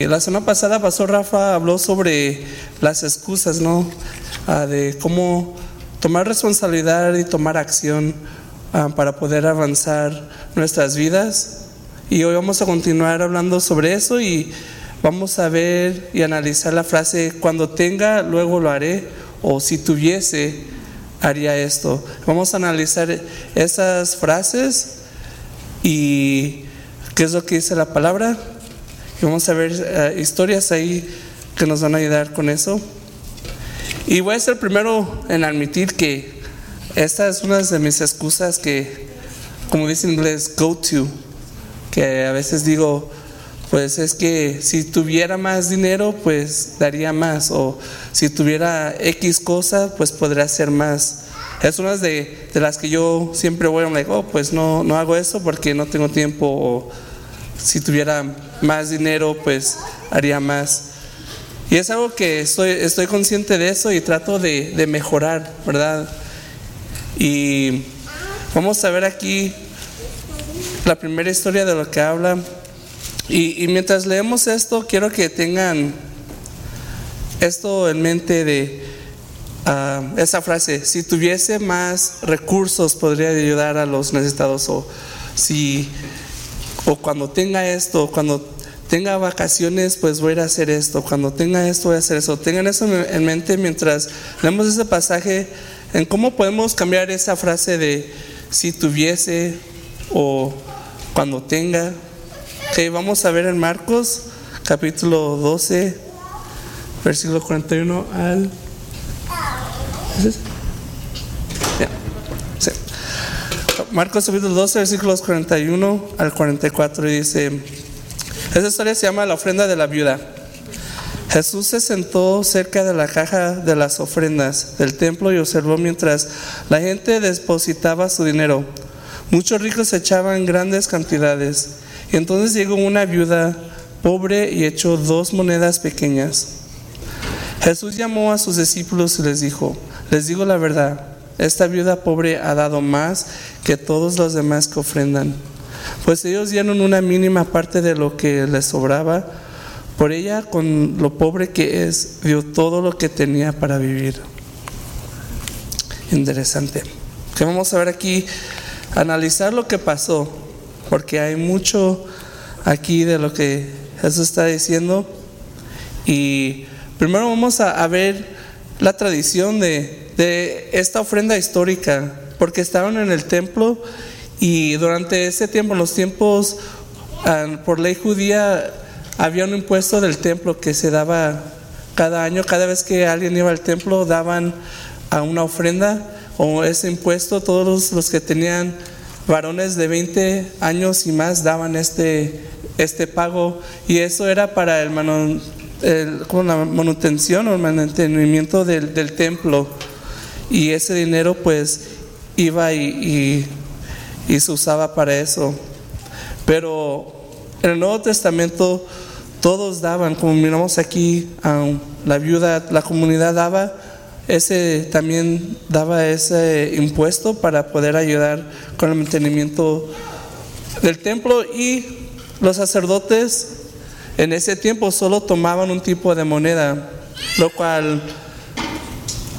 La semana pasada Pastor Rafa habló sobre las excusas, ¿no? Ah, de cómo tomar responsabilidad y tomar acción ah, para poder avanzar nuestras vidas. Y hoy vamos a continuar hablando sobre eso y vamos a ver y analizar la frase, cuando tenga, luego lo haré, o si tuviese, haría esto. Vamos a analizar esas frases y qué es lo que dice la palabra y vamos a ver eh, historias ahí que nos van a ayudar con eso. Y voy a ser primero en admitir que esta es una de mis excusas que, como dice en inglés, go to, que a veces digo, pues es que si tuviera más dinero, pues daría más, o si tuviera X cosa, pues podría hacer más. Es una de, de las que yo siempre voy a decir, oh, pues no, no hago eso porque no tengo tiempo, o si tuviera más dinero, pues haría más. Y es algo que estoy, consciente de eso y trato de, mejorar, ¿verdad? Y vamos a ver aquí la primera historia de lo que habla. Y, mientras leemos esto, quiero que tengan esto en mente de ah, esa frase, si tuviese más recursos podría ayudar a los necesitados o si o cuando tenga esto, cuando tenga vacaciones, pues voy a ir a hacer esto, cuando tenga esto, voy a hacer eso. Tengan eso en mente mientras leemos ese pasaje, en cómo podemos cambiar esa frase de si tuviese o cuando tenga. Que vamos a ver en Marcos capítulo 12, versículo 41 al... Marcos capítulo 12, versículos 41 al 44 dice, esa historia se llama la ofrenda de la viuda. Jesús se sentó cerca de la caja de las ofrendas del templo y observó mientras la gente depositaba su dinero. Muchos ricos echaban grandes cantidades. Y entonces llegó una viuda pobre y echó dos monedas pequeñas. Jesús llamó a sus discípulos y les dijo, les digo la verdad, esta viuda pobre ha dado más que todos los demás que ofrendan pues ellos dieron una mínima parte de lo que les sobraba. Por ella, con lo pobre que es, dio todo lo que tenía para vivir. Interesante. Que vamos a ver aquí, analizar lo que pasó, porque hay mucho aquí de lo que Jesús está diciendo. Y primero vamos a, ver la tradición de, de esta ofrenda histórica, porque estaban en el templo y durante ese tiempo, en los tiempos, por ley judía, había un impuesto del templo que se daba cada año. Cada vez que alguien iba al templo, daban a una ofrenda o ese impuesto. Todos los que tenían varones de 20 años y más daban este, este pago. Y eso era para el, la manutención o el mantenimiento del, del, templo. Y ese dinero, pues, iba y y se usaba para eso. Pero en el Nuevo Testamento todos daban, como miramos aquí, la viuda, la comunidad daba, ese también daba ese impuesto para poder ayudar con el mantenimiento del templo y los sacerdotes en ese tiempo solo tomaban un tipo de moneda, lo cual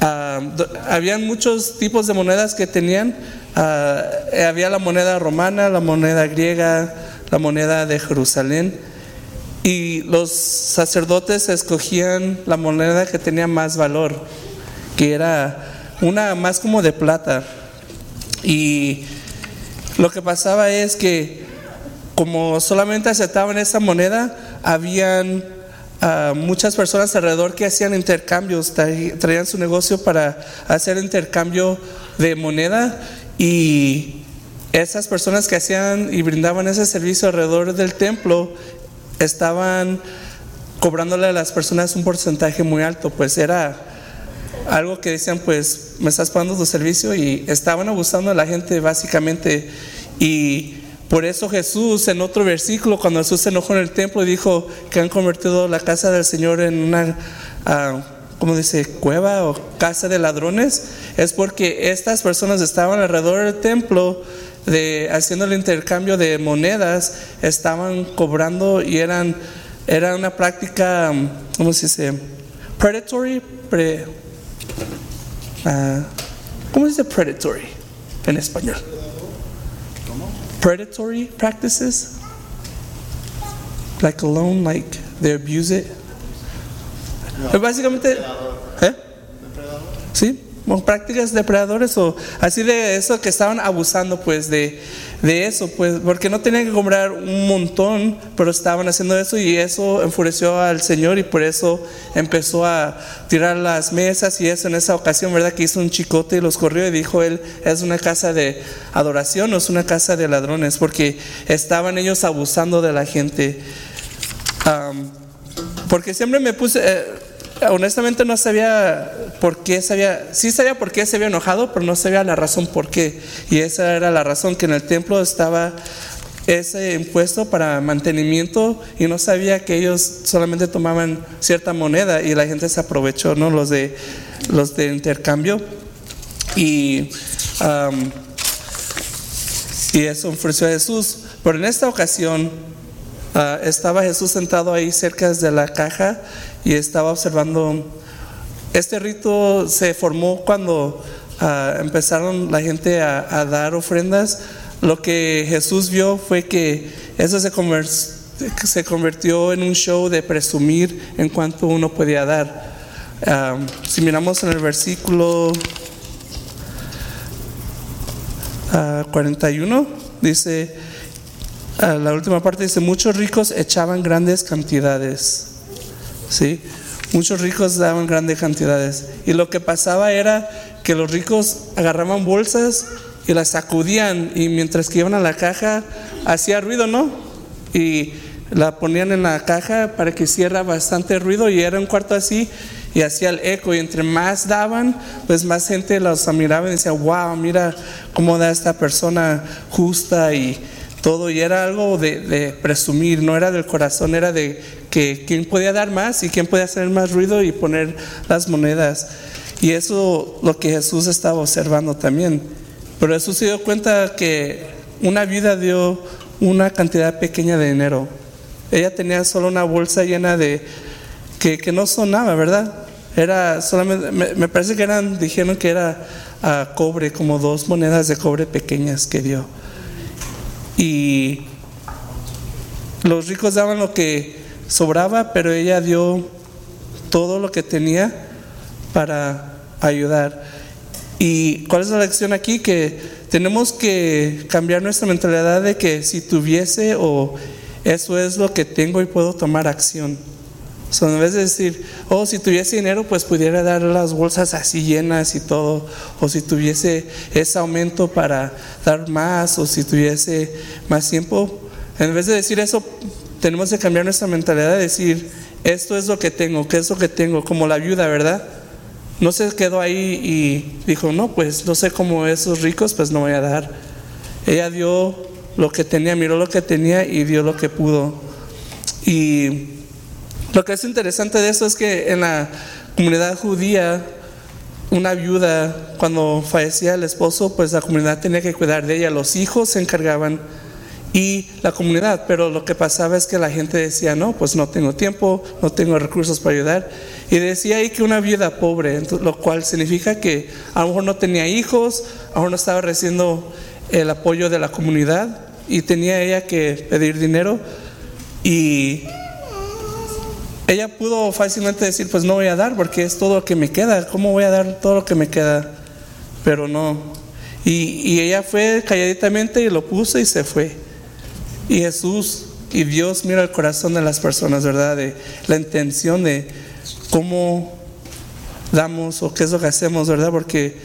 ah, habían muchos tipos de monedas que tenían, Ah, había la moneda romana, la moneda griega, la moneda de Jerusalén. Y los sacerdotes escogían la moneda que tenía más valor, que era una más como de plata. Y lo que pasaba es que como solamente aceptaban esa moneda, habían ah, muchas personas alrededor que hacían intercambios, traían su negocio para hacer intercambio de moneda y esas personas que hacían y brindaban ese servicio alrededor del templo estaban cobrándole a las personas un porcentaje muy alto, pues era algo que decían, pues me estás pagando tu servicio y estaban abusando de la gente básicamente. Y por eso Jesús en otro versículo, cuando Jesús se enojó en el templo dijo que han convertido la casa del Señor en una, uh, ¿cómo dice?, cueva o casa de ladrones, es porque estas personas estaban alrededor del templo de, haciendo el intercambio de monedas, estaban cobrando y eran, era una práctica, ¿cómo se dice?, predatory, pre, uh, ¿cómo se dice predatory en español? Predatory practices, like alone, like they abuse it. No. Básicamente, ¿eh? Sí, prácticas depredadores o así de eso que estaban abusando pues de, de eso, pues porque no tenían que comprar un montón, pero estaban haciendo eso y eso enfureció al Señor y por eso empezó a tirar las mesas y eso en esa ocasión, ¿verdad? Que hizo un chicote y los corrió y dijo él, es una casa de adoración o es una casa de ladrones, porque estaban ellos abusando de la gente. Porque siempre me puse... Eh, honestamente no sabía por qué sabía, sí sabía por qué se había enojado, pero no sabía la razón por qué. Y esa era la razón que en el templo estaba ese impuesto para mantenimiento y no sabía que ellos solamente tomaban cierta moneda y la gente se aprovechó, ¿no? Los de los de intercambio y y eso ofreció a Jesús. Pero en esta ocasión ah, estaba Jesús sentado ahí cerca de la caja y estaba observando, este rito se formó cuando uh, empezaron la gente a, dar ofrendas. Lo que Jesús vio fue que eso se, se convirtió en un show de presumir en cuanto uno podía dar. Uh, si miramos en el versículo uh, 41, dice, la última parte dice, muchos ricos echaban grandes cantidades. ¿Sí? Muchos ricos daban grandes cantidades. Y lo que pasaba era que los ricos agarraban bolsas y las sacudían y mientras que iban a la caja hacía ruido, ¿no? Y la ponían en la caja para que hiciera bastante ruido y era un cuarto así y hacía el eco y entre más daban, pues más gente los miraba y decía, wow, mira cómo da esta persona justa y todo y era algo de, presumir, no era del corazón, era de que quién podía dar más y quién podía hacer más ruido y poner las monedas. Y eso lo que Jesús estaba observando también. Pero Jesús se dio cuenta que una vida dio una cantidad pequeña de dinero. Ella tenía solo una bolsa llena de que, que no sonaba, ¿verdad? Era solamente, me, parece que eran, dijeron que era a cobre, como dos monedas de cobre pequeñas que dio. Y los ricos daban lo que sobraba, pero ella dio todo lo que tenía para ayudar. ¿Y cuál es la lección aquí? Que tenemos que cambiar nuestra mentalidad de que si tuviese o eso es lo que tengo y puedo tomar acción. So, en vez de decir, oh, si tuviese dinero, pues pudiera dar las bolsas así llenas y todo, o si tuviese ese aumento para dar más, o si tuviese más tiempo, en vez de decir eso, tenemos que cambiar nuestra mentalidad de decir, esto es lo que tengo, ¿qué es lo que tengo? Como la viuda, ¿verdad? No se quedó ahí y dijo, no, pues no sé cómo esos ricos, pues no voy a dar. Ella dio lo que tenía, miró lo que tenía y dio lo que pudo. Y lo que es interesante de eso es que en la comunidad judía, una viuda, cuando fallecía el esposo, pues la comunidad tenía que cuidar de ella, los hijos se encargaban y la comunidad, pero lo que pasaba es que la gente decía, no, pues no tengo tiempo, no tengo recursos para ayudar. Y decía ahí que una viuda pobre, lo cual significa que a lo mejor no tenía hijos, a lo mejor no estaba recibiendo el apoyo de la comunidad y tenía ella que pedir dinero y ella pudo fácilmente decir, pues no voy a dar porque es todo lo que me queda, ¿cómo voy a dar todo lo que me queda? Pero no. Y, ella fue calladitamente y lo puso y se fue. Y Jesús y Dios mira el corazón de las personas, ¿verdad? De la intención de cómo damos o qué es lo que hacemos, ¿verdad? Porque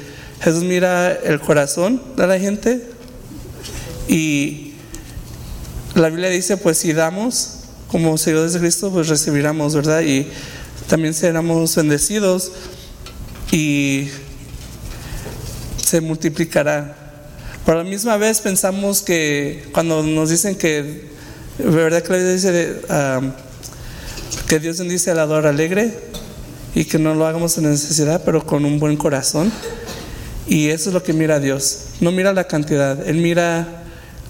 Jesús mira el corazón de la gente y la Biblia dice, pues si damos como seguidores de Cristo, pues recibiremos, ¿verdad? Y también seremos bendecidos y se multiplicará. Por la misma vez pensamos que cuando nos dicen que, ¿verdad que dice que Dios bendice al ador alegre y que no lo hagamos en necesidad, pero con un buen corazón? Y eso es lo que mira Dios. No mira la cantidad, Él mira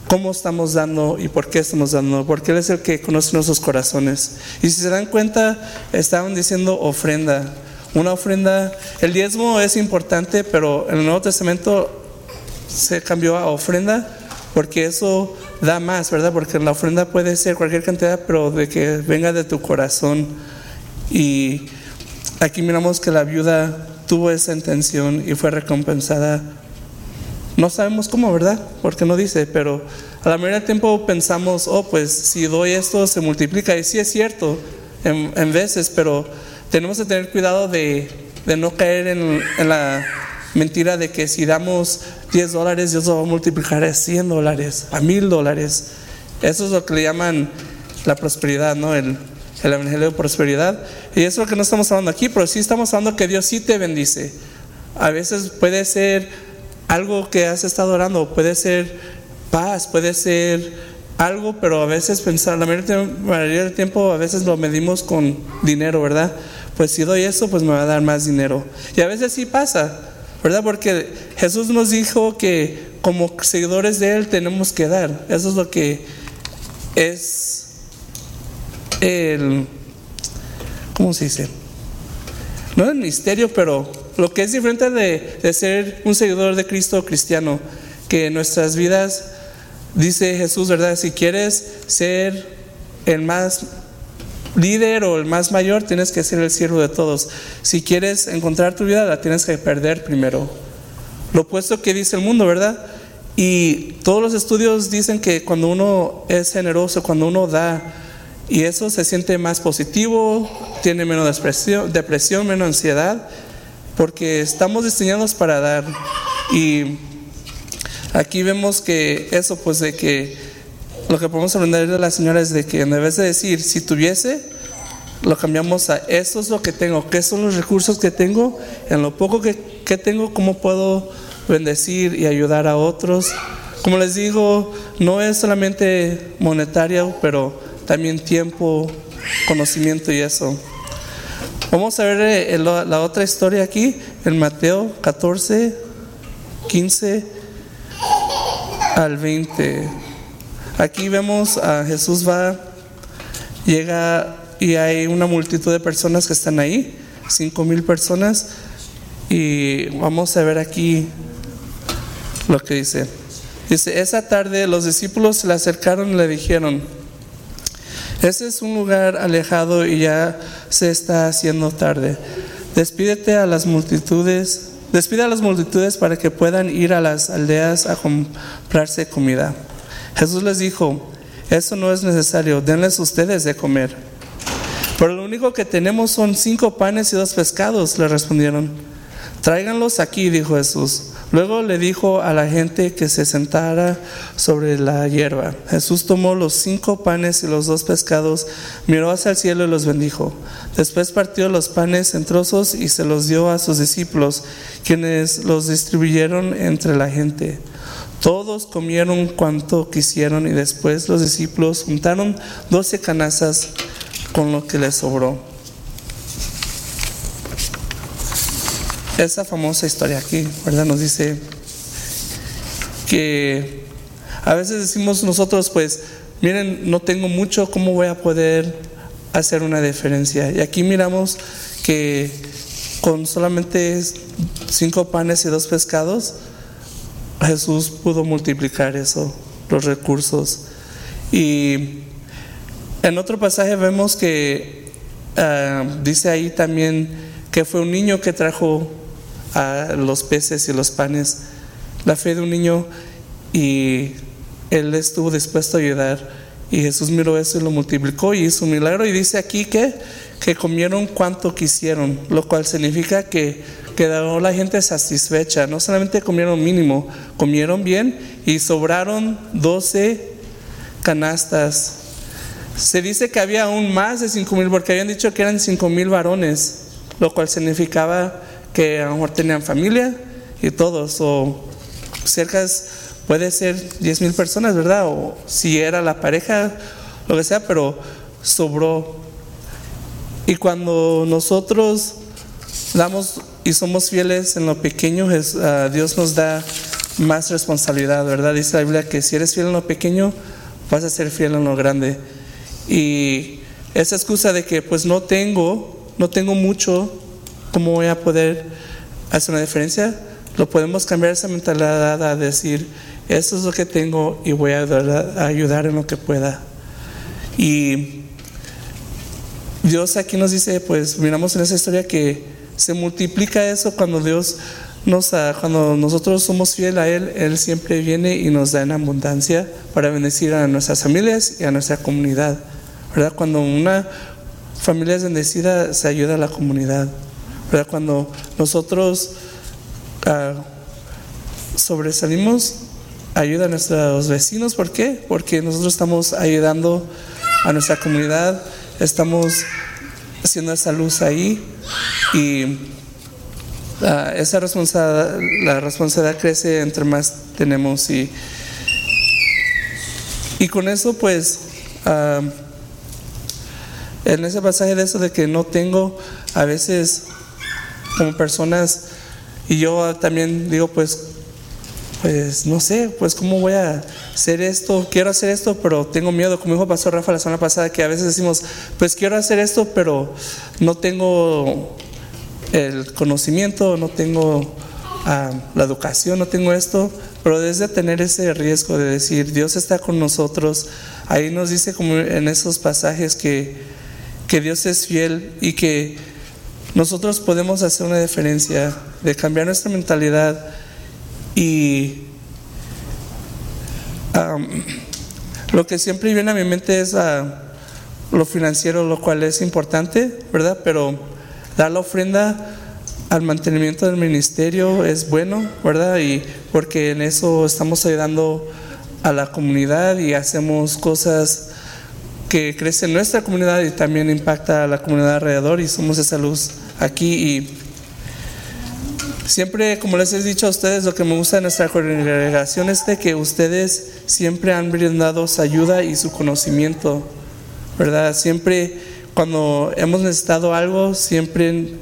cómo estamos dando y por qué estamos dando, porque Él es el que conoce nuestros corazones. Y si se dan cuenta, estaban diciendo ofrenda. Una ofrenda, el diezmo es importante, pero en el Nuevo Testamento se cambió a ofrenda porque eso da más, ¿verdad? Porque la ofrenda puede ser cualquier cantidad, pero de que venga de tu corazón. Y aquí miramos que la viuda tuvo esa intención y fue recompensada. No sabemos cómo, ¿verdad? Porque no dice, pero a la mayoría del tiempo pensamos, oh, pues si doy esto se multiplica. Y sí es cierto en, veces, pero tenemos que tener cuidado de, no caer en, en la mentira de que si damos 10 dólares, Dios lo va a multiplicar a 100 dólares, a 1000 dólares. Eso es lo que le llaman la prosperidad, ¿no? El, el evangelio de prosperidad. Y eso es lo que no estamos hablando aquí, pero sí estamos hablando que Dios sí te bendice. A veces puede ser algo que has estado orando, puede ser paz, puede ser algo, pero a veces pensar, la mayoría del tiempo a veces lo medimos con dinero, ¿verdad? Pues si doy eso, pues me va a dar más dinero. Y a veces sí pasa. ¿Verdad? Porque Jesús nos dijo que como seguidores de Él tenemos que dar. Eso es lo que es el, ¿cómo se dice? No el misterio, pero lo que es diferente de, de ser un seguidor de Cristo cristiano, que en nuestras vidas, dice Jesús, ¿verdad? Si quieres ser el más líder o el más mayor, tienes que ser el siervo de todos. Si quieres encontrar tu vida, la tienes que perder primero. Lo opuesto que dice el mundo, ¿verdad? Y todos los estudios dicen que cuando uno es generoso, cuando uno da, y eso se siente más positivo, tiene menos depresión, depresión menos ansiedad, porque estamos diseñados para dar. Y aquí vemos que eso, pues de que lo que podemos aprender de la señora es de que en vez de decir si tuviese, lo cambiamos a eso es lo que tengo, qué son los recursos que tengo, en lo poco que, que tengo, cómo puedo bendecir y ayudar a otros. Como les digo, no es solamente monetario, pero también tiempo, conocimiento y eso. Vamos a ver eh, la otra historia aquí, en Mateo 14, 15 al 20. Aquí vemos a Jesús va, llega y hay una multitud de personas que están ahí, cinco mil personas, y vamos a ver aquí lo que dice. Dice, esa tarde los discípulos se le acercaron y le dijeron, ese es un lugar alejado y ya se está haciendo tarde. Despídete a las multitudes, despide a las multitudes para que puedan ir a las aldeas a comprarse comida. Jesús les dijo, eso no es necesario, denles ustedes de comer. Pero lo único que tenemos son cinco panes y dos pescados, le respondieron. Tráiganlos aquí, dijo Jesús. Luego le dijo a la gente que se sentara sobre la hierba. Jesús tomó los cinco panes y los dos pescados, miró hacia el cielo y los bendijo. Después partió los panes en trozos y se los dio a sus discípulos, quienes los distribuyeron entre la gente. Todos comieron cuanto quisieron y después los discípulos juntaron doce canastas con lo que les sobró. Esa famosa historia aquí, ¿verdad? Nos dice que a veces decimos nosotros, pues, miren, no tengo mucho, ¿cómo voy a poder hacer una diferencia? Y aquí miramos que con solamente cinco panes y dos pescados, Jesús pudo multiplicar eso, los recursos. Y en otro pasaje vemos que ah, dice ahí también que fue un niño que trajo a los peces y los panes, la fe de un niño y él estuvo dispuesto a ayudar. Y Jesús miró eso y lo multiplicó y hizo un milagro. Y dice aquí que, que comieron cuanto quisieron, lo cual significa que quedó la gente satisfecha. No solamente comieron mínimo, comieron bien y sobraron 12 canastas. Se dice que había aún más de cinco mil, porque habían dicho que eran cinco mil varones, lo cual significaba que a lo mejor tenían familia y todos, o cerca puede ser diez mil personas, ¿verdad? O si era la pareja, lo que sea, pero sobró. Y cuando nosotros damos y somos fieles en lo pequeño, ah, Dios nos da más responsabilidad, ¿verdad? Dice la Biblia que si eres fiel en lo pequeño, vas a ser fiel en lo grande. Y esa excusa de que pues no tengo, no tengo mucho, ¿cómo voy a poder hacer una diferencia? Lo podemos cambiar esa mentalidad a decir, eso es lo que tengo y voy a ayudar en lo que pueda. Y Dios aquí nos dice, pues miramos en esa historia que se multiplica eso cuando Dios nos, cuando nosotros somos fieles a Él, Él siempre viene y nos da en abundancia para bendecir a nuestras familias y a nuestra comunidad. ¿Verdad? Cuando una familia es bendecida, se ayuda a la comunidad. ¿Verdad? Cuando nosotros uh, sobresalimos, ayuda a nuestros vecinos. ¿Por qué? Porque nosotros estamos ayudando a nuestra comunidad, estamos haciendo esa luz ahí y uh, esa responsabilidad, la responsabilidad crece entre más tenemos y, y con eso pues uh, en ese pasaje de eso de que no tengo a veces como personas y yo también digo pues pues no sé, pues cómo voy a hacer esto, quiero hacer esto, pero tengo miedo, como dijo Pastor Rafa la semana pasada, que a veces decimos, pues quiero hacer esto, pero no tengo el conocimiento, no tengo ah, la educación, no tengo esto, pero desde tener ese riesgo de decir, Dios está con nosotros, ahí nos dice como en esos pasajes que, que Dios es fiel y que nosotros podemos hacer una diferencia, de cambiar nuestra mentalidad y lo que siempre viene a mi mente es ah, lo financiero, lo cual es importante, ¿verdad? Pero dar la ofrenda al mantenimiento del ministerio es bueno, ¿verdad? Y porque en eso estamos ayudando a la comunidad y hacemos cosas que crecen en nuestra comunidad y también impacta a la comunidad alrededor y somos esa luz aquí y Siempre, como les he dicho a ustedes, lo que me gusta de nuestra congregación es de que ustedes siempre han brindado su ayuda y su conocimiento, ¿verdad? Siempre cuando hemos necesitado algo, siempre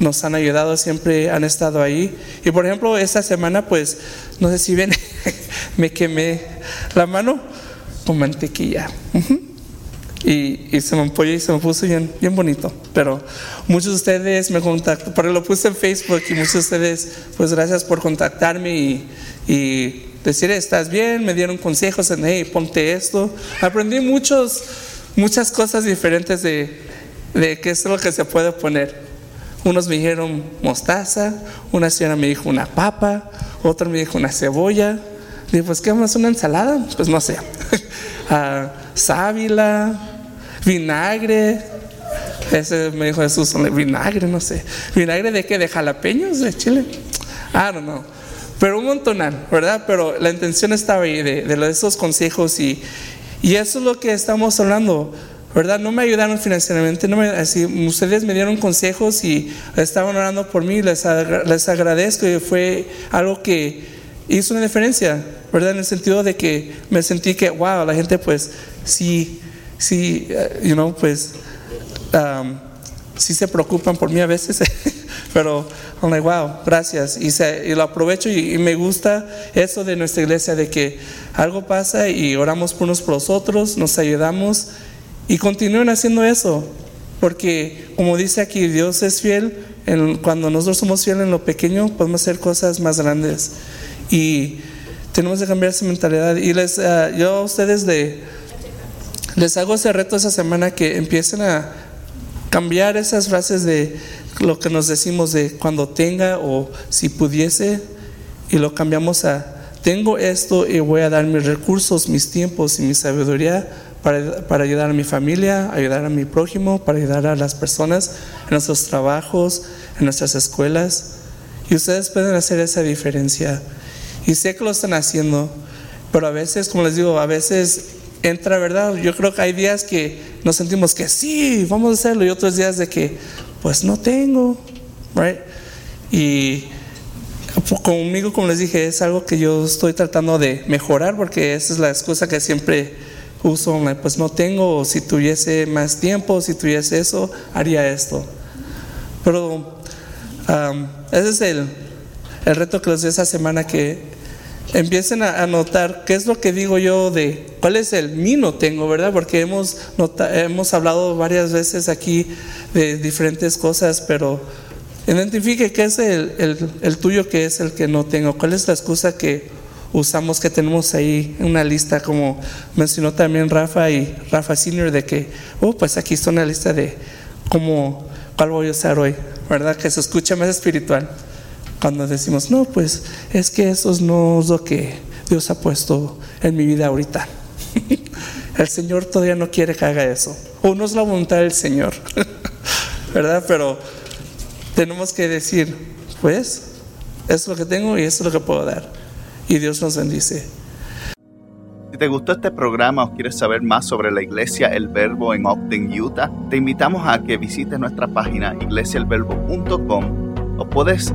nos han ayudado, siempre han estado ahí. Y por ejemplo, esta semana, pues, no sé si ven, me quemé la mano con mantequilla. Y, se me apoyó y se me puso bien, bien bonito. Pero muchos de ustedes me contactaron, pero lo puse en Facebook y muchos de ustedes, pues gracias por contactarme y, decir, estás bien, me dieron consejos en, hey, ponte esto. Aprendí muchos, muchas cosas diferentes de, de qué es lo que se puede poner. Unos me dijeron mostaza, una señora me dijo una papa, otro me dijo una cebolla. Dije, pues, ¿qué más? ¿Una ensalada? Pues no sé. Uh, sábila, vinagre. Ese me dijo Jesús, vinagre, no sé. ¿Vinagre de qué? ¿De jalapeños? ¿De chile? I don't know. Pero un montonal, ¿verdad? Pero la intención estaba ahí de, esos consejos y, y eso es lo que estamos hablando. ¿verdad? No me ayudaron financieramente, no me, así, ustedes me dieron consejos y estaban orando por mí, les, les agradezco y fue algo que hizo una diferencia, ¿verdad? En el sentido de que me sentí que, wow, la gente pues sí, sí, eh, you know, pues um, sí se preocupan por mí a veces, pero I'm like, wow, gracias. Y, y lo aprovecho y, me gusta eso de nuestra iglesia, de que algo pasa y oramos por unos por los otros, nos ayudamos y continúen haciendo eso, porque como dice aquí, Dios es fiel. cuando nosotros somos fieles en lo pequeño, podemos hacer cosas más grandes. Y tenemos que cambiar esa mentalidad. Y les, uh, yo a ustedes de, les hago ese reto esa semana que empiecen a cambiar esas frases de lo que nos decimos de cuando tenga o si pudiese y lo cambiamos a tengo esto y voy a dar mis recursos, mis tiempos y mi sabiduría para, para, ayudar a mi familia, ayudar a mi prójimo, para ayudar a las personas en nuestros trabajos, en nuestras escuelas. Y ustedes pueden hacer esa diferencia. Y sé que lo están haciendo, pero a veces, como les digo, a veces entra, ¿verdad? Yo creo que hay días que nos sentimos que sí, vamos a hacerlo, y otros días de que, pues no tengo, right? Y conmigo, como les dije, es algo que yo estoy tratando de mejorar porque esa es la excusa que siempre uso, pues no tengo, si tuviese más tiempo, si tuviese eso, haría esto. Pero ese es el, el reto que les doy esa semana, que empiecen a, notar qué es lo que digo yo de cuál es el mi no tengo, ¿verdad? Porque hemos, hemos hablado varias veces aquí de diferentes cosas, pero identifique qué es el, el, tuyo, qué es el que no tengo, cuál es la excusa que usamos que tenemos ahí una lista, como mencionó también Rafa y Rafa Senior, de que, oh, pues aquí está una lista de cómo, cuál voy a usar hoy, ¿verdad? Que se escucha más espiritual. Cuando decimos, no, pues es que eso no es lo que Dios ha puesto en mi vida ahorita. El Señor todavía no quiere que haga eso. O no es la voluntad del Señor, ¿verdad? Pero tenemos que decir, pues, es lo que tengo y eso es lo que puedo dar y Dios nos bendice. Si te gustó este programa o quieres saber más sobre la iglesia El Verbo en Ogden, Utah, te invitamos a que visites nuestra página iglesiaelverbo.com o puedes